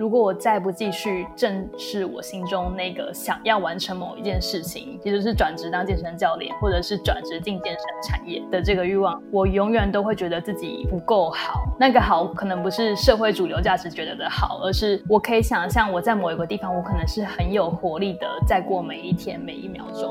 如果我再不继续正视我心中那个想要完成某一件事情，也就是转职当健身教练，或者是转职进健身产业的这个欲望，我永远都会觉得自己不够好。那个好可能不是社会主流价值觉得的好，而是我可以想象我在某一个地方，我可能是很有活力的，在过每一天每一秒钟。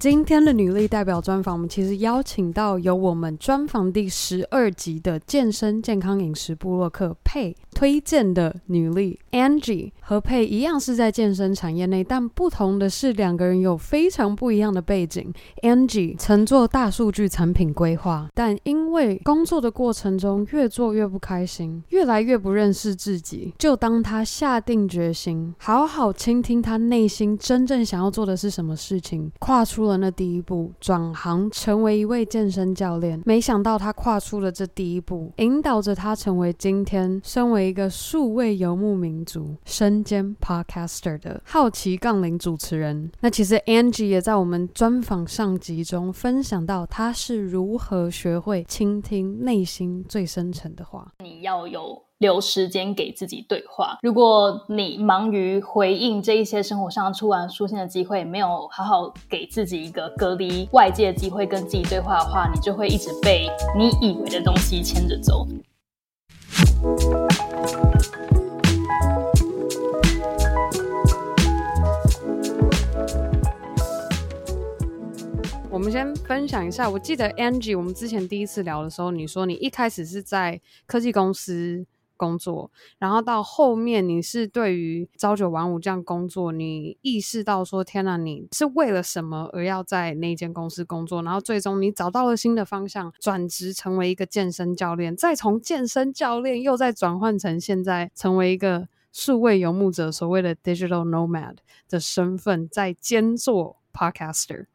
今天的女力代表专访，我们其实邀请到由我们专访第十二集的健身健康饮食部落客佩推荐的女力 Angie 和佩一样是在健身产业内，但不同的是两个人有非常不一样的背景。Angie 曾做大数据产品规划，但因为工作的过程中越做越不开心，越来越不认识自己，就当她下定决心，好好倾听她内心真正想要做的是什么事情，跨出了那第一步，转行成为一位健身教练。没想到他跨出了这第一步，引导着他成为今天身为一个数位游牧民族、身兼 Podcaster 的好奇杠铃主持人。那其实 Angie 也在我们专访上集中分享到，他是如何学会倾听内心最深沉的话。你要有。留时间给自己对话。如果你忙于回应这一些生活上突然出现的机会，没有好好给自己一个隔离外界的机会跟自己对话的话，你就会一直被你以为的东西牵着走。我们先分享一下，我记得 Angie，我们之前第一次聊的时候，你说你一开始是在科技公司。工作，然后到后面你是对于朝九晚五这样工作，你意识到说天哪，你是为了什么而要在那间公司工作？然后最终你找到了新的方向，转职成为一个健身教练，再从健身教练又再转换成现在成为一个数位游牧者，所谓的 digital nomad 的身份，在兼做 podcaster。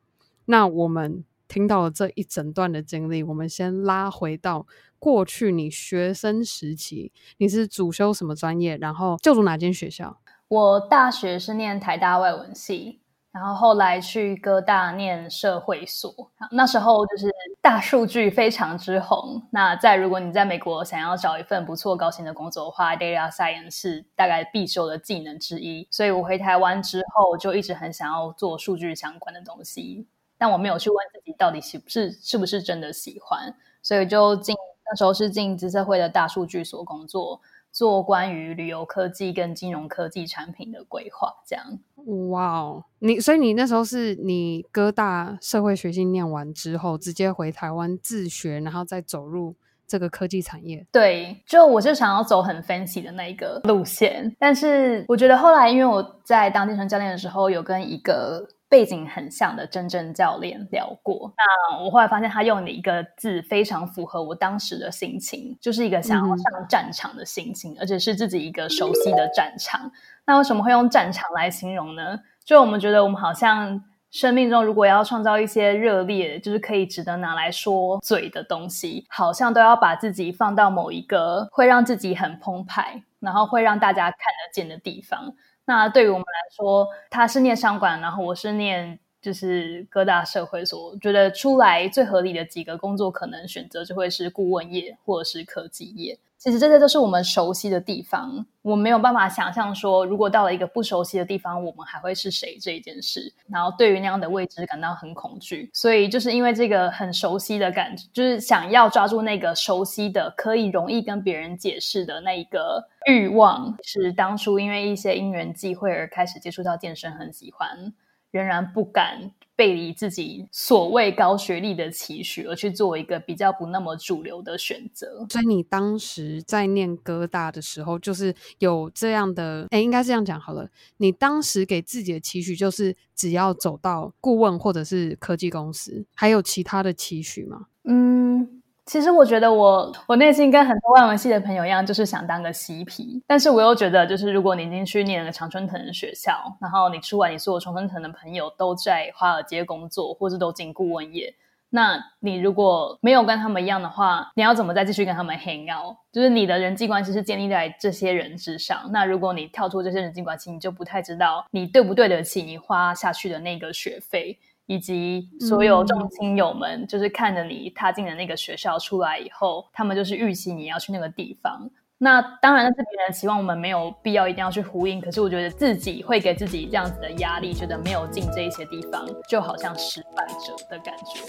那我们听到了这一整段的经历，我们先拉回到。过去你学生时期，你是主修什么专业？然后就读哪间学校？我大学是念台大外文系，然后后来去哥大念社会所。那时候就是大数据非常之红。那在如果你在美国想要找一份不错高薪的工作的话，data science 是大概必修的技能之一。所以我回台湾之后，就一直很想要做数据相关的东西，但我没有去问自己到底是不是是不是真的喜欢，所以就进。那时候是进资策会的大数据所工作，做关于旅游科技跟金融科技产品的规划，这样。哇哦，你所以你那时候是你哥大社会学系念完之后，直接回台湾自学，然后再走入这个科技产业。对，就我是想要走很 fancy 的那一个路线，但是我觉得后来因为我在当健身教练的时候，有跟一个。背景很像的真正教练聊过，那我后来发现他用的一个字非常符合我当时的心情，就是一个想要上战场的心情，嗯、而且是自己一个熟悉的战场。那为什么会用战场来形容呢？就我们觉得我们好像生命中如果要创造一些热烈，就是可以值得拿来说嘴的东西，好像都要把自己放到某一个会让自己很澎湃，然后会让大家看得见的地方。那对于我们来说，他是念商管，然后我是念就是各大社会所，觉得出来最合理的几个工作可能选择就会是顾问业或者是科技业。其实这些都是我们熟悉的地方，我没有办法想象说，如果到了一个不熟悉的地方，我们还会是谁这一件事。然后对于那样的未知感到很恐惧，所以就是因为这个很熟悉的感觉，就是想要抓住那个熟悉的、可以容易跟别人解释的那一个欲望，是当初因为一些因缘际会而开始接触到健身，很喜欢，仍然不敢。背离自己所谓高学历的期许，而去做一个比较不那么主流的选择。所以你当时在念哥大的时候，就是有这样的，哎，应该这样讲好了。你当时给自己的期许，就是只要走到顾问或者是科技公司，还有其他的期许吗？嗯。其实我觉得我我内心跟很多外文系的朋友一样，就是想当个嬉皮。但是我又觉得，就是如果你已经去念了常春藤的学校，然后你出来，你所有常春藤的朋友都在华尔街工作，或者都进顾问业，那你如果没有跟他们一样的话，你要怎么再继续跟他们 hang out？就是你的人际关系是建立在这些人之上。那如果你跳出这些人际关系，你就不太知道你对不对得起你花下去的那个学费，以及所有众亲友们，嗯、就是看着你踏进了那个学校出来以后，他们就是预期你要去那个地方。那当然，那是别人希望我们没有必要一定要去呼应。可是我觉得自己会给自己这样子的压力，觉得没有进这一些地方，就好像失败者的感觉。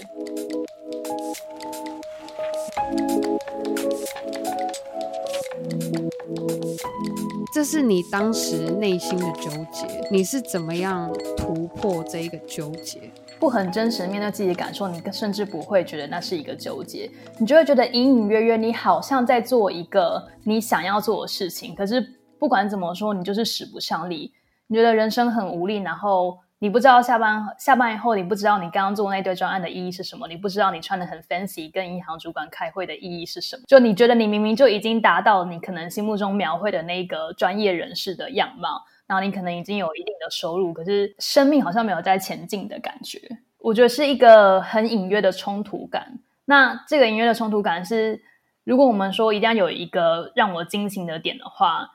这是你当时内心的纠结，你是怎么样突破这一个纠结？不很真实面对自己的感受，你甚至不会觉得那是一个纠结，你就会觉得隐隐约约，你好像在做一个你想要做的事情，可是不管怎么说，你就是使不上力，你觉得人生很无力，然后你不知道下班下班以后，你不知道你刚刚做那堆专案的意义是什么，你不知道你穿得很 fancy 跟银行主管开会的意义是什么，就你觉得你明明就已经达到你可能心目中描绘的那个专业人士的样貌。然后你可能已经有一定的收入，可是生命好像没有在前进的感觉。我觉得是一个很隐约的冲突感。那这个隐约的冲突感是，如果我们说一定要有一个让我惊醒的点的话。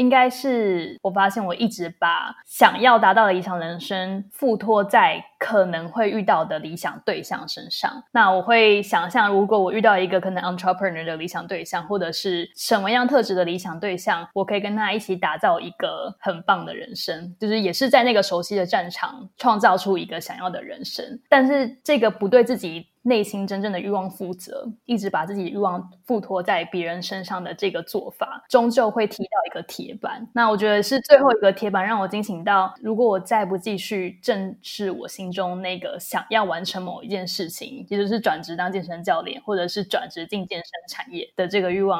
应该是我发现我一直把想要达到的理想人生附托在可能会遇到的理想对象身上。那我会想象，如果我遇到一个可能 entrepreneur 的理想对象，或者是什么样特质的理想对象，我可以跟他一起打造一个很棒的人生，就是也是在那个熟悉的战场创造出一个想要的人生。但是这个不对自己。内心真正的欲望负责，一直把自己欲望附托在别人身上的这个做法，终究会踢到一个铁板。那我觉得是最后一个铁板，让我惊醒到，如果我再不继续正视我心中那个想要完成某一件事情，也就是转职当健身教练，或者是转职进健身产业的这个欲望，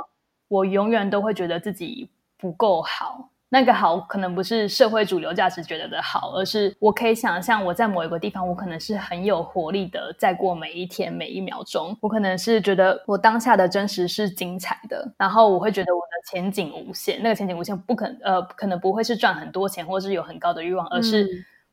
我永远都会觉得自己不够好。那个好可能不是社会主流价值觉得的好，而是我可以想象我在某一个地方，我可能是很有活力的，在过每一天每一秒钟。我可能是觉得我当下的真实是精彩的，然后我会觉得我的前景无限。那个前景无限不可呃，可能不会是赚很多钱，或是有很高的欲望，而是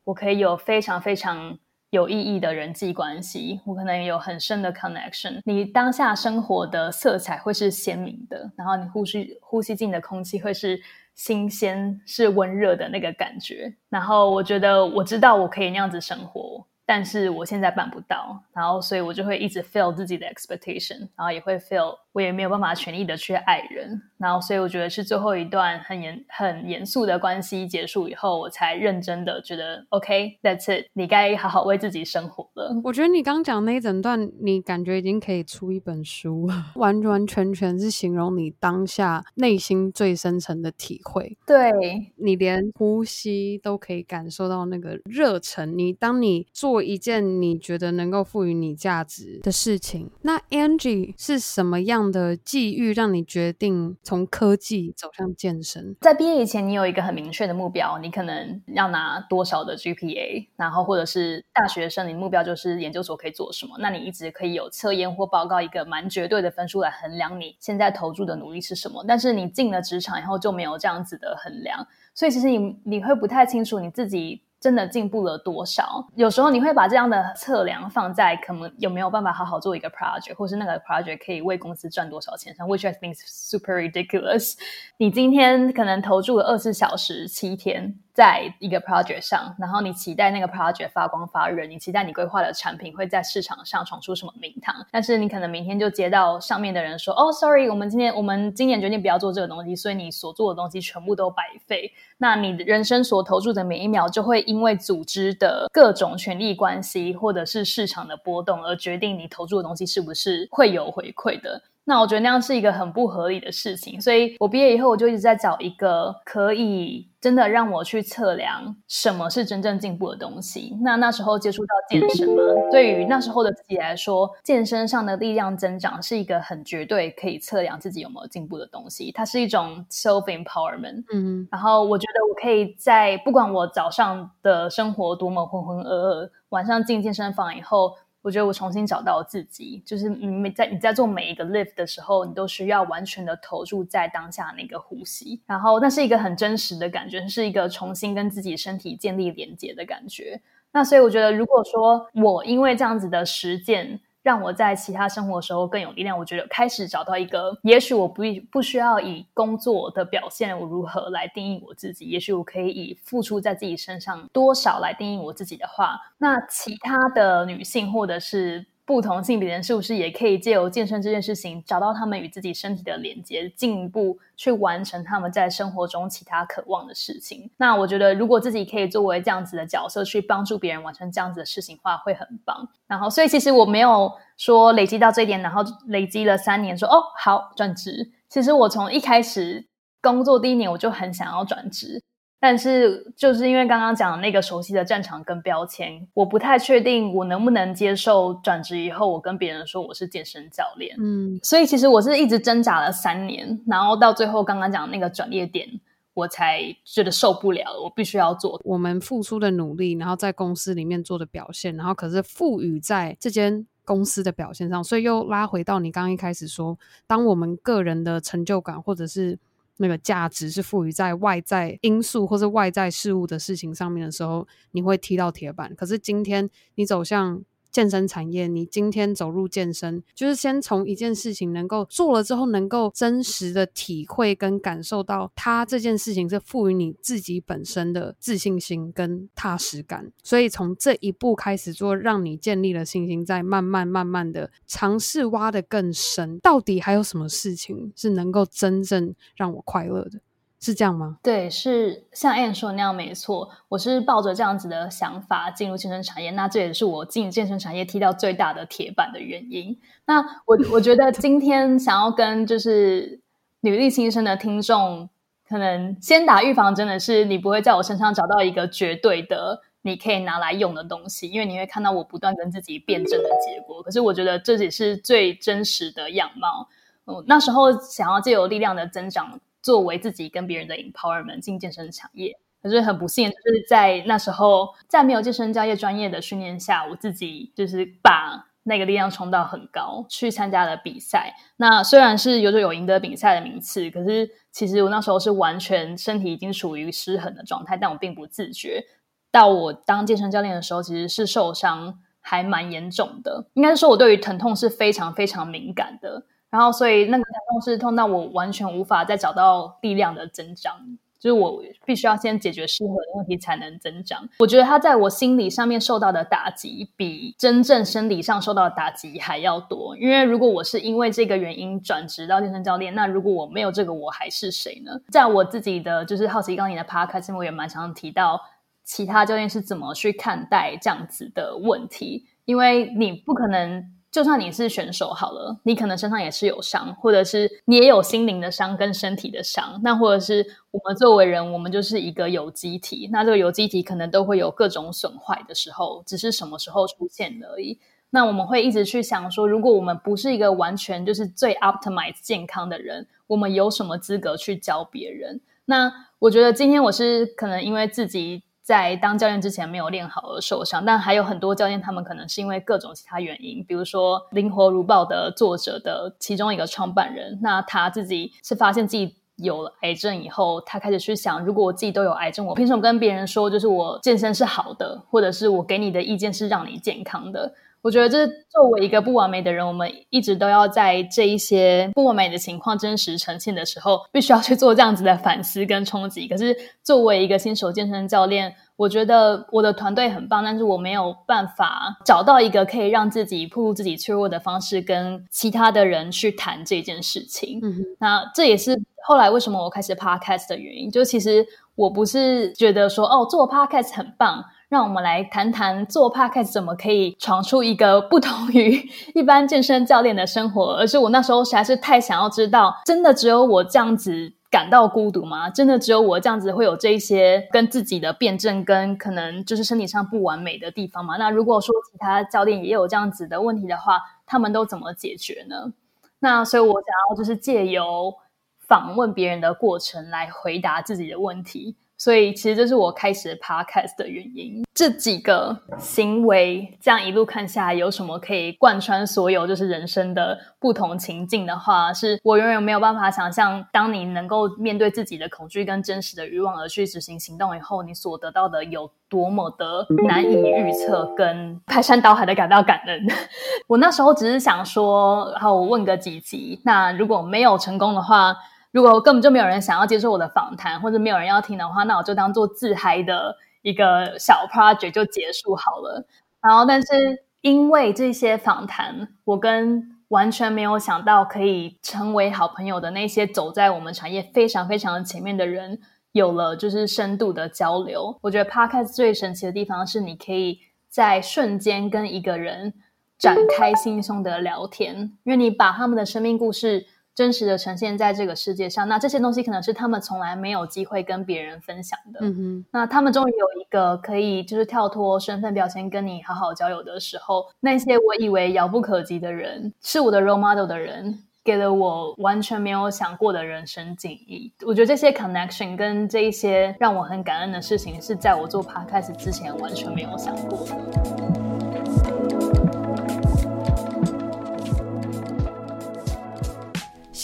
我可以有非常非常有意义的人际关系，我可能有很深的 connection。你当下生活的色彩会是鲜明的，然后你呼吸呼吸进的空气会是。新鲜是温热的那个感觉，然后我觉得我知道我可以那样子生活。但是我现在办不到，然后所以我就会一直 fail 自己的 expectation，然后也会 fail，我也没有办法全力的去爱人，然后所以我觉得是最后一段很严很严肃的关系结束以后，我才认真的觉得 OK，that's it，你该好好为自己生活了。我觉得你刚讲那一整段，你感觉已经可以出一本书，完完全全是形容你当下内心最深层的体会。对，你连呼吸都可以感受到那个热忱，你当你做。做一件你觉得能够赋予你价值的事情。那 Angie 是什么样的际遇让你决定从科技走向健身？在毕业以前，你有一个很明确的目标，你可能要拿多少的 GPA，然后或者是大学生，你目标就是研究所可以做什么？那你一直可以有测验或报告一个蛮绝对的分数来衡量你现在投注的努力是什么。但是你进了职场以后就没有这样子的衡量，所以其实你你会不太清楚你自己。真的进步了多少？有时候你会把这样的测量放在可能有没有办法好好做一个 project，或是那个 project 可以为公司赚多少钱上，which I think is super ridiculous。你今天可能投注了二十小时七天。在一个 project 上，然后你期待那个 project 发光发热，你期待你规划的产品会在市场上闯出什么名堂，但是你可能明天就接到上面的人说，哦，sorry，我们今天我们今年决定不要做这个东西，所以你所做的东西全部都白费。那你人生所投注的每一秒，就会因为组织的各种权力关系，或者是市场的波动，而决定你投注的东西是不是会有回馈的。那我觉得那样是一个很不合理的事情，所以我毕业以后我就一直在找一个可以真的让我去测量什么是真正进步的东西。那那时候接触到健身嘛，对于那时候的自己来说，健身上的力量增长是一个很绝对可以测量自己有没有进步的东西。它是一种 self empowerment。嗯，然后我觉得我可以在不管我早上的生活多么浑浑噩噩，晚上进健身房以后。我觉得我重新找到自己，就是每在你在做每一个 lift 的时候，你都需要完全的投入在当下那个呼吸，然后那是一个很真实的感觉，是一个重新跟自己身体建立连接的感觉。那所以我觉得，如果说我因为这样子的实践，让我在其他生活的时候更有力量。我觉得开始找到一个，也许我不不需要以工作的表现我如何来定义我自己，也许我可以以付出在自己身上多少来定义我自己的话，那其他的女性或者是。不同性别人是不是也可以借由健身这件事情，找到他们与自己身体的连接，进一步去完成他们在生活中其他渴望的事情？那我觉得，如果自己可以作为这样子的角色，去帮助别人完成这样子的事情的话，会很棒。然后，所以其实我没有说累积到这一点，然后累积了三年说，说哦好转职。其实我从一开始工作第一年，我就很想要转职。但是，就是因为刚刚讲的那个熟悉的战场跟标签，我不太确定我能不能接受转职以后，我跟别人说我是健身教练。嗯，所以其实我是一直挣扎了三年，然后到最后刚刚讲的那个转业点，我才觉得受不了了，我必须要做。我们付出的努力，然后在公司里面做的表现，然后可是赋予在这间公司的表现上，所以又拉回到你刚刚一开始说，当我们个人的成就感或者是。那个价值是赋予在外在因素或是外在事物的事情上面的时候，你会踢到铁板。可是今天你走向健身产业，你今天走入健身，就是先从一件事情能够做了之后，能够真实的体会跟感受到，它这件事情是赋予你自己本身的自信心跟踏实感。所以从这一步开始做，让你建立了信心，再慢慢慢慢的尝试挖得更深。到底还有什么事情是能够真正让我快乐的？是这样吗？对，是像 Anne 说的那样，没错。我是抱着这样子的想法进入健身产业，那这也是我进健身产业踢到最大的铁板的原因。那我我觉得今天想要跟就是女力新生的听众，可能先打预防针的是，你不会在我身上找到一个绝对的你可以拿来用的东西，因为你会看到我不断跟自己辩证的结果。可是我觉得这也是最真实的样貌。嗯，那时候想要借由力量的增长。作为自己跟别人的引跑儿们进健身产业，可是很不幸，就是在那时候，在没有健身教练专业的训练下，我自己就是把那个力量冲到很高，去参加了比赛。那虽然是有就有赢得比赛的名次，可是其实我那时候是完全身体已经处于失衡的状态，但我并不自觉。到我当健身教练的时候，其实是受伤还蛮严重的，应该是说我对于疼痛是非常非常敏感的。然后，所以那个疼痛是痛到我完全无法再找到力量的增长，就是我必须要先解决失衡的问题才能增长。我觉得他在我心理上面受到的打击，比真正生理上受到的打击还要多。因为如果我是因为这个原因转职到健身教练，那如果我没有这个，我还是谁呢？在我自己的就是好奇刚你的 podcast，我也蛮常提到其他教练是怎么去看待这样子的问题，因为你不可能。就算你是选手好了，你可能身上也是有伤，或者是你也有心灵的伤跟身体的伤。那或者是我们作为人，我们就是一个有机体，那这个有机体可能都会有各种损坏的时候，只是什么时候出现而已。那我们会一直去想说，如果我们不是一个完全就是最 optimize 健康的人，我们有什么资格去教别人？那我觉得今天我是可能因为自己。在当教练之前没有练好而受伤，但还有很多教练，他们可能是因为各种其他原因，比如说《灵活如豹》的作者的其中一个创办人，那他自己是发现自己有了癌症以后，他开始去想，如果我自己都有癌症，我凭什么跟别人说就是我健身是好的，或者是我给你的意见是让你健康的？我觉得，这作为一个不完美的人，我们一直都要在这一些不完美的情况真实呈现的时候，必须要去做这样子的反思跟冲击。可是，作为一个新手健身教练，我觉得我的团队很棒，但是我没有办法找到一个可以让自己暴露自己脆弱的方式，跟其他的人去谈这件事情。嗯，那这也是后来为什么我开始 podcast 的原因。就其实我不是觉得说哦，做 podcast 很棒。让我们来谈谈做 podcast 怎么可以闯出一个不同于 一般健身教练的生活。而是我那时候实在是太想要知道，真的只有我这样子感到孤独吗？真的只有我这样子会有这一些跟自己的辩证，跟可能就是身体上不完美的地方吗？那如果说其他教练也有这样子的问题的话，他们都怎么解决呢？那所以我想要就是借由访问别人的过程来回答自己的问题。所以其实这是我开始 podcast 的原因。这几个行为，这样一路看下来，有什么可以贯穿所有就是人生的不同情境的话，是我永远没有办法想象，当你能够面对自己的恐惧跟真实的欲望而去执行行动以后，你所得到的有多么的难以预测，跟排山倒海的感到感恩。我那时候只是想说，好，我问个几集，那如果没有成功的话。如果根本就没有人想要接受我的访谈，或者没有人要听的话，那我就当做自嗨的一个小 project 就结束好了。然后，但是因为这些访谈，我跟完全没有想到可以成为好朋友的那些走在我们产业非常非常前面的人，有了就是深度的交流。我觉得 Podcast 最神奇的地方是，你可以在瞬间跟一个人展开心胸的聊天，因为你把他们的生命故事。真实的呈现在这个世界上，那这些东西可能是他们从来没有机会跟别人分享的。嗯哼，那他们终于有一个可以就是跳脱身份标签跟你好好交友的时候，那些我以为遥不可及的人，是我的 role model 的人，给了我完全没有想过的人生境遇。我觉得这些 connection 跟这一些让我很感恩的事情，是在我做 podcast 之前完全没有想过的。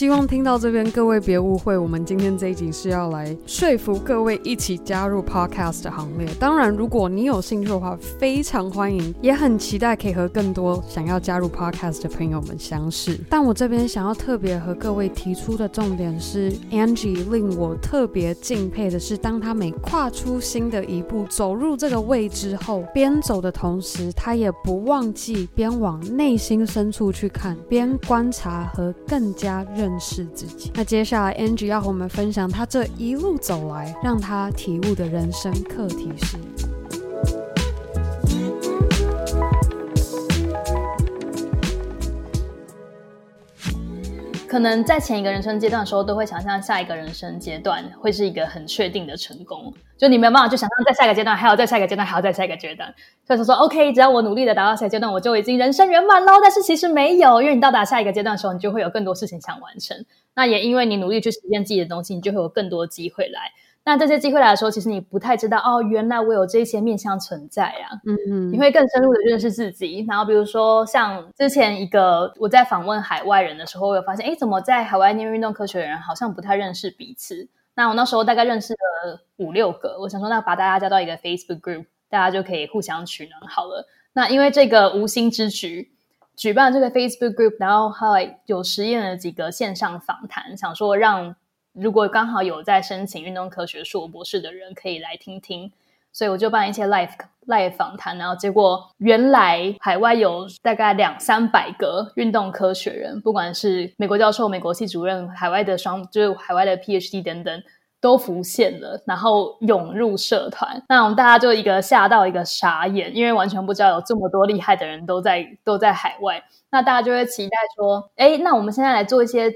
希望听到这边，各位别误会，我们今天这一集是要来说服各位一起加入 Podcast 的行列。当然，如果你有兴趣的话，非常欢迎，也很期待可以和更多想要加入 Podcast 的朋友们相识。但我这边想要特别和各位提出的重点是，Angie 令我特别敬佩的是，当他每跨出新的一步，走入这个未知后，边走的同时，他也不忘记边往内心深处去看，边观察和更加认。认识自己。那接下来，Angie 要和我们分享她这一路走来让她体悟的人生课题是：可能在前一个人生阶段的时候，都会想象下一个人生阶段会是一个很确定的成功。就你没有办法去想象在下一个阶段，还有在下一个阶段，还有在下一个阶段。所以说说，OK，只要我努力的达到下一个阶段，我就已经人生圆满喽。但是其实没有，因为你到达下一个阶段的时候，你就会有更多事情想完成。那也因为你努力去实现自己的东西，你就会有更多机会来。那这些机会来的时候，其实你不太知道哦，原来我有这些面向存在啊。嗯嗯，你会更深入的认识自己。然后比如说像之前一个我在访问海外人的时候，我有发现，哎，怎么在海外念运动科学的人好像不太认识彼此。那我那时候大概认识了五六个，我想说，那把大家加到一个 Facebook group，大家就可以互相取暖好了。那因为这个无心之举，举办这个 Facebook group，然后后来有实验了几个线上访谈，想说让如果刚好有在申请运动科学硕博士的人可以来听听。所以我就办一些 live live 访谈，然后结果原来海外有大概两三百个运动科学人，不管是美国教授、美国系主任、海外的双就是海外的 PhD 等等，都浮现了，然后涌入社团。那我们大家就一个吓到一个傻眼，因为完全不知道有这么多厉害的人都在都在海外。那大家就会期待说，哎，那我们现在来做一些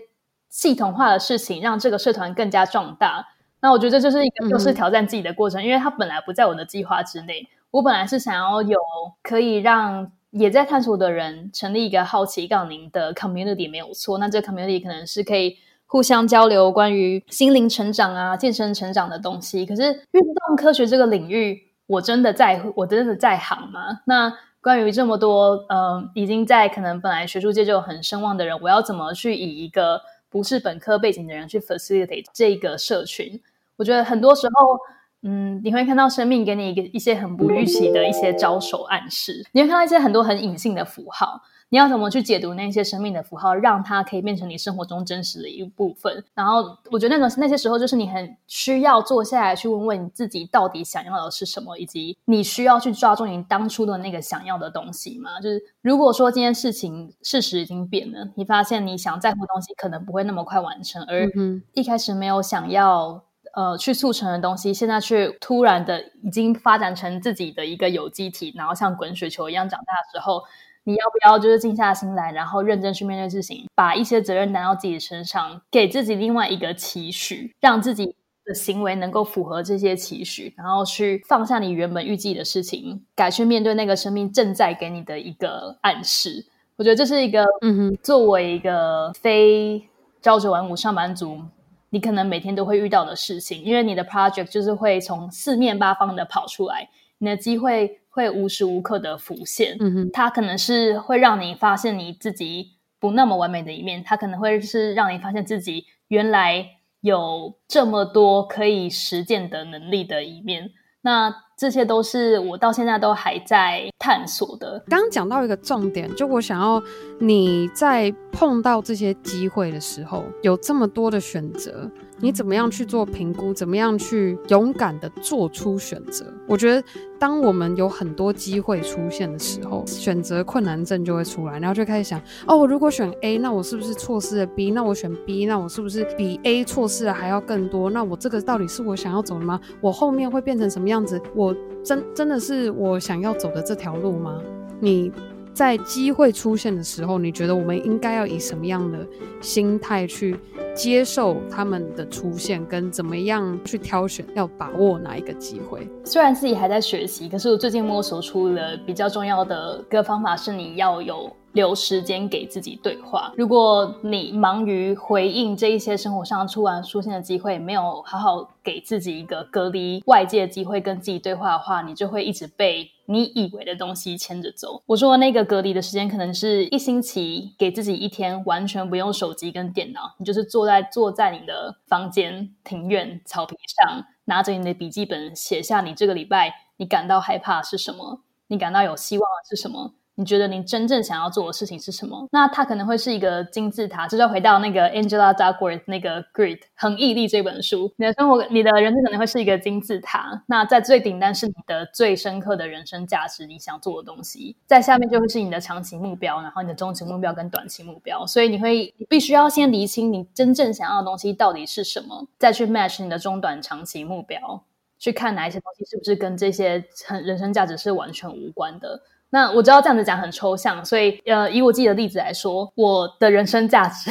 系统化的事情，让这个社团更加壮大。那我觉得这就是一个又是挑战自己的过程，嗯、因为它本来不在我的计划之内。我本来是想要有可以让也在探索的人成立一个好奇杠铃的 community，没有错。那这个 community 可能是可以互相交流关于心灵成长啊、健身成长的东西。可是运动科学这个领域，我真的在乎，我真的在行吗？那关于这么多，嗯、呃，已经在可能本来学术界就很声望的人，我要怎么去以一个不是本科背景的人去 facilitate 这个社群，我觉得很多时候，嗯，你会看到生命给你一个一些很不预期的一些招手暗示，你会看到一些很多很隐性的符号。你要怎么去解读那些生命的符号，让它可以变成你生活中真实的一部分？然后，我觉得那种那些时候，就是你很需要坐下来去问问你自己，到底想要的是什么，以及你需要去抓住你当初的那个想要的东西吗？就是如果说今天事情事实已经变了，你发现你想在乎的东西可能不会那么快完成，而一开始没有想要呃去促成的东西，现在却突然的已经发展成自己的一个有机体，然后像滚雪球一样长大的时候。你要不要就是静下心来，然后认真去面对事情，把一些责任担到自己身上，给自己另外一个期许，让自己的行为能够符合这些期许，然后去放下你原本预计的事情，改去面对那个生命正在给你的一个暗示。我觉得这是一个，嗯哼，作为一个非朝九晚五上班族，你可能每天都会遇到的事情，因为你的 project 就是会从四面八方的跑出来，你的机会会无时无刻的浮现。嗯哼，它可能是会让你发现你自己不那么完美的一面，它可能会是让你发现自己原来有这么多可以实践的能力的一面。那这些都是我到现在都还在探索的。刚刚讲到一个重点，就我想要你在碰到这些机会的时候，有这么多的选择。你怎么样去做评估？怎么样去勇敢的做出选择？我觉得，当我们有很多机会出现的时候，选择困难症就会出来，然后就开始想：哦，我如果选 A，那我是不是错失了 B？那我选 B，那我是不是比 A 错失了还要更多？那我这个到底是我想要走的吗？我后面会变成什么样子？我我真真的是我想要走的这条路吗？你。在机会出现的时候，你觉得我们应该要以什么样的心态去接受他们的出现，跟怎么样去挑选，要把握哪一个机会？虽然自己还在学习，可是我最近摸索出了比较重要的一个方法，是你要有。留时间给自己对话。如果你忙于回应这一些生活上突然出现的机会，没有好好给自己一个隔离外界的机会跟自己对话的话，你就会一直被你以为的东西牵着走。我说那个隔离的时间，可能是一星期，给自己一天完全不用手机跟电脑，你就是坐在坐在你的房间庭院草坪上，拿着你的笔记本，写下你这个礼拜你感到害怕是什么，你感到有希望是什么。你觉得你真正想要做的事情是什么？那它可能会是一个金字塔，这就回到那个 Angela Duckworth 那个 Grit 恒毅力这本书。你的生活，你的人生可能会是一个金字塔。那在最顶端是你的最深刻的人生价值，你想做的东西。在下面就会是你的长期目标，然后你的中期目标跟短期目标。所以你会你必须要先厘清你真正想要的东西到底是什么，再去 match 你的中短长期目标，去看哪一些东西是不是跟这些很人生价值是完全无关的。那我知道这样子讲很抽象，所以呃，以我自己的例子来说，我的人生价值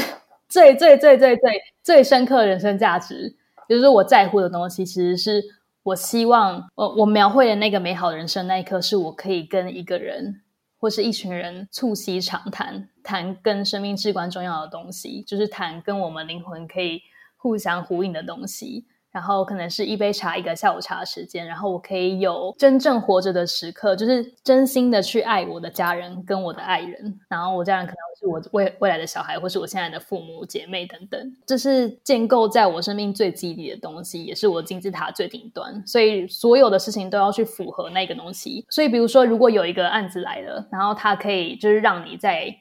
最最最最最最深刻的人生价值，就是我在乎的东西，其实是我希望，呃，我描绘的那个美好人生那一刻，是我可以跟一个人或是一群人促膝长谈，谈跟生命至关重要的东西，就是谈跟我们灵魂可以互相呼应的东西。然后可能是一杯茶，一个下午茶的时间，然后我可以有真正活着的时刻，就是真心的去爱我的家人跟我的爱人。然后我家人可能是我未未来的小孩，或是我现在的父母姐妹等等。这是建构在我生命最基底的东西，也是我金字塔最顶端。所以所有的事情都要去符合那个东西。所以比如说，如果有一个案子来了，然后它可以就是让你在。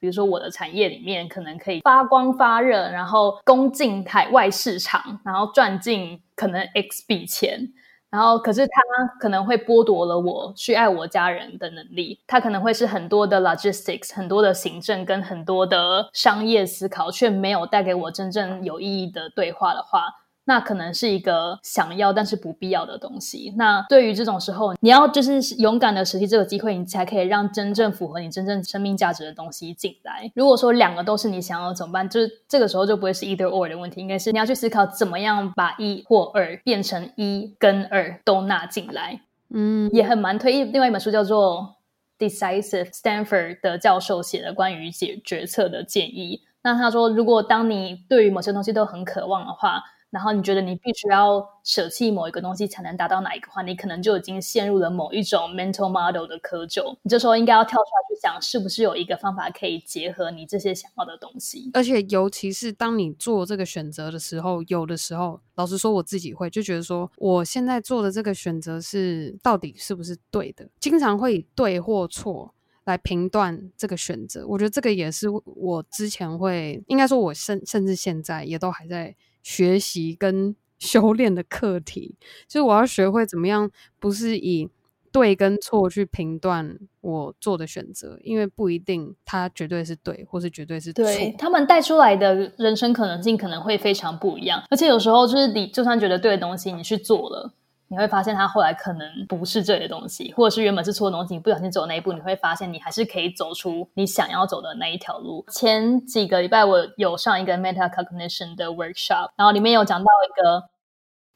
比如说，我的产业里面可能可以发光发热，然后攻进海外市场，然后赚进可能 X 笔钱，然后可是它可能会剥夺了我去爱我家人的能力，它可能会是很多的 logistics，很多的行政跟很多的商业思考，却没有带给我真正有意义的对话的话。那可能是一个想要但是不必要的东西。那对于这种时候，你要就是勇敢的舍弃这个机会，你才可以让真正符合你真正生命价值的东西进来。如果说两个都是你想要怎么办？就是这个时候就不会是 either or 的问题，应该是你要去思考怎么样把一或二变成一跟二都纳进来。嗯，也很蛮推另外一本书叫做《Decisive》，Stanford 的教授写的关于解决策的建议。那他说，如果当你对于某些东西都很渴望的话，然后你觉得你必须要舍弃某一个东西才能达到哪一个话，你可能就已经陷入了某一种 mental model 的窠臼。你这时候应该要跳出来去想，是不是有一个方法可以结合你这些想要的东西？而且，尤其是当你做这个选择的时候，有的时候，老实说，我自己会就觉得说，我现在做的这个选择是到底是不是对的？经常会以对或错来评断这个选择。我觉得这个也是我之前会，应该说，我甚甚至现在也都还在。学习跟修炼的课题，就是我要学会怎么样，不是以对跟错去评断我做的选择，因为不一定它绝对是对，或是绝对是错。对，他们带出来的人生可能性可能会非常不一样，而且有时候就是你就算觉得对的东西，你去做了。你会发现，它后来可能不是这些东西，或者是原本是错的东西。你不小心走那一步，你会发现你还是可以走出你想要走的那一条路。前几个礼拜，我有上一个 Meta Cognition 的 workshop，然后里面有讲到一个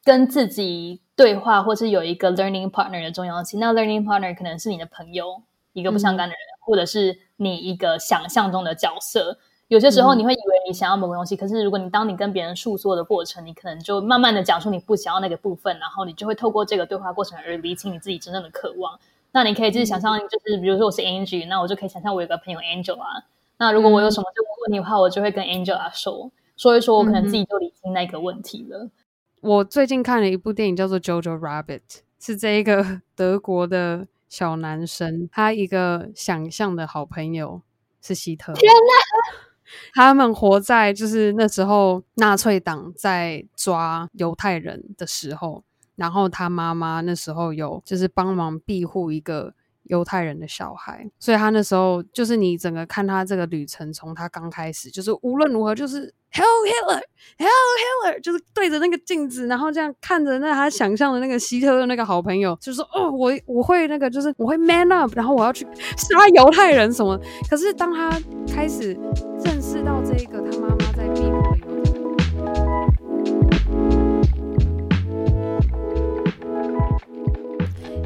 跟自己对话，或是有一个 learning partner 的重要性。那 learning partner 可能是你的朋友，一个不相干的人，嗯、或者是你一个想象中的角色。有些时候你会以为你想要某个东西，嗯、可是如果你当你跟别人诉说的过程，你可能就慢慢的讲出你不想要那个部分，然后你就会透过这个对话过程而理清你自己真正的渴望。那你可以自己想象，就是比如说我是 Angie，那我就可以想象我有个朋友 Angela。那如果我有什么这个问题的话，我就会跟 Angela 说说一说，我可能自己就理清那个问题了。我最近看了一部电影，叫做《Jojo Rabbit》，是这一个 德国的小男生，他一个想象的好朋友是希特。天哪！他们活在就是那时候纳粹党在抓犹太人的时候。然后他妈妈那时候有就是帮忙庇护一个犹太人的小孩，所以他那时候就是你整个看他这个旅程，从他刚开始就是无论如何就是 Hello Hitler，Hello Hitler，就是对着那个镜子，然后这样看着那他想象的那个希特勒那个好朋友，就是说哦，我我会那个就是我会 man up，然后我要去杀犹太人什么。可是当他开始认识到这一个他妈妈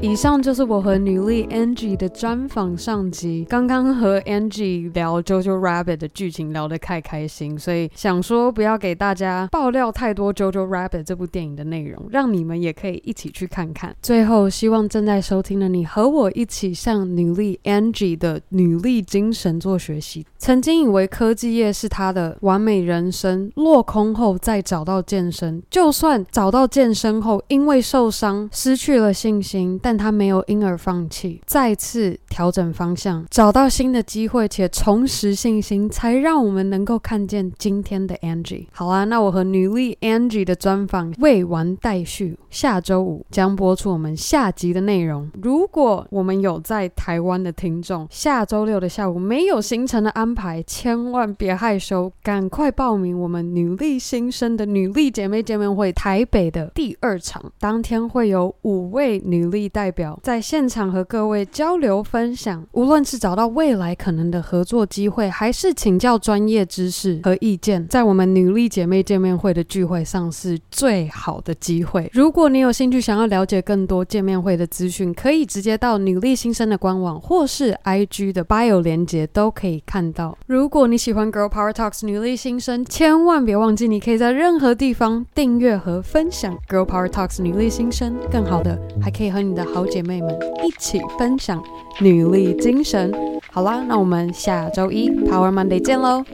以上就是我和女力 Angie 的专访上集。刚刚和 Angie 聊 Jojo Rabbit 的剧情聊得太开心，所以想说不要给大家爆料太多 Jojo Rabbit 这部电影的内容，让你们也可以一起去看看。最后，希望正在收听的你和我一起向女力 Angie 的女力精神做学习。曾经以为科技业是她的完美人生，落空后再找到健身，就算找到健身后因为受伤失去了信心。但他没有因而放弃，再次调整方向，找到新的机会，且重拾信心，才让我们能够看见今天的 Angie。好啊，那我和女力 Angie 的专访未完待续，下周五将播出我们下集的内容。如果我们有在台湾的听众，下周六的下午没有行程的安排，千万别害羞，赶快报名我们女力新生的女力姐妹见面会台北的第二场，当天会有五位女力。代表在现场和各位交流分享，无论是找到未来可能的合作机会，还是请教专业知识和意见，在我们女力姐妹见面会的聚会上是最好的机会。如果你有兴趣想要了解更多见面会的资讯，可以直接到女力新生的官网或是 IG 的 bio 连接都可以看到。如果你喜欢 Girl Power Talks 女力新生，千万别忘记，你可以在任何地方订阅和分享 Girl Power Talks 女力新生。更好的，还可以和你的好姐妹们一起分享女力精神。好啦，那我们下周一 Power Monday 见喽，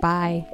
拜。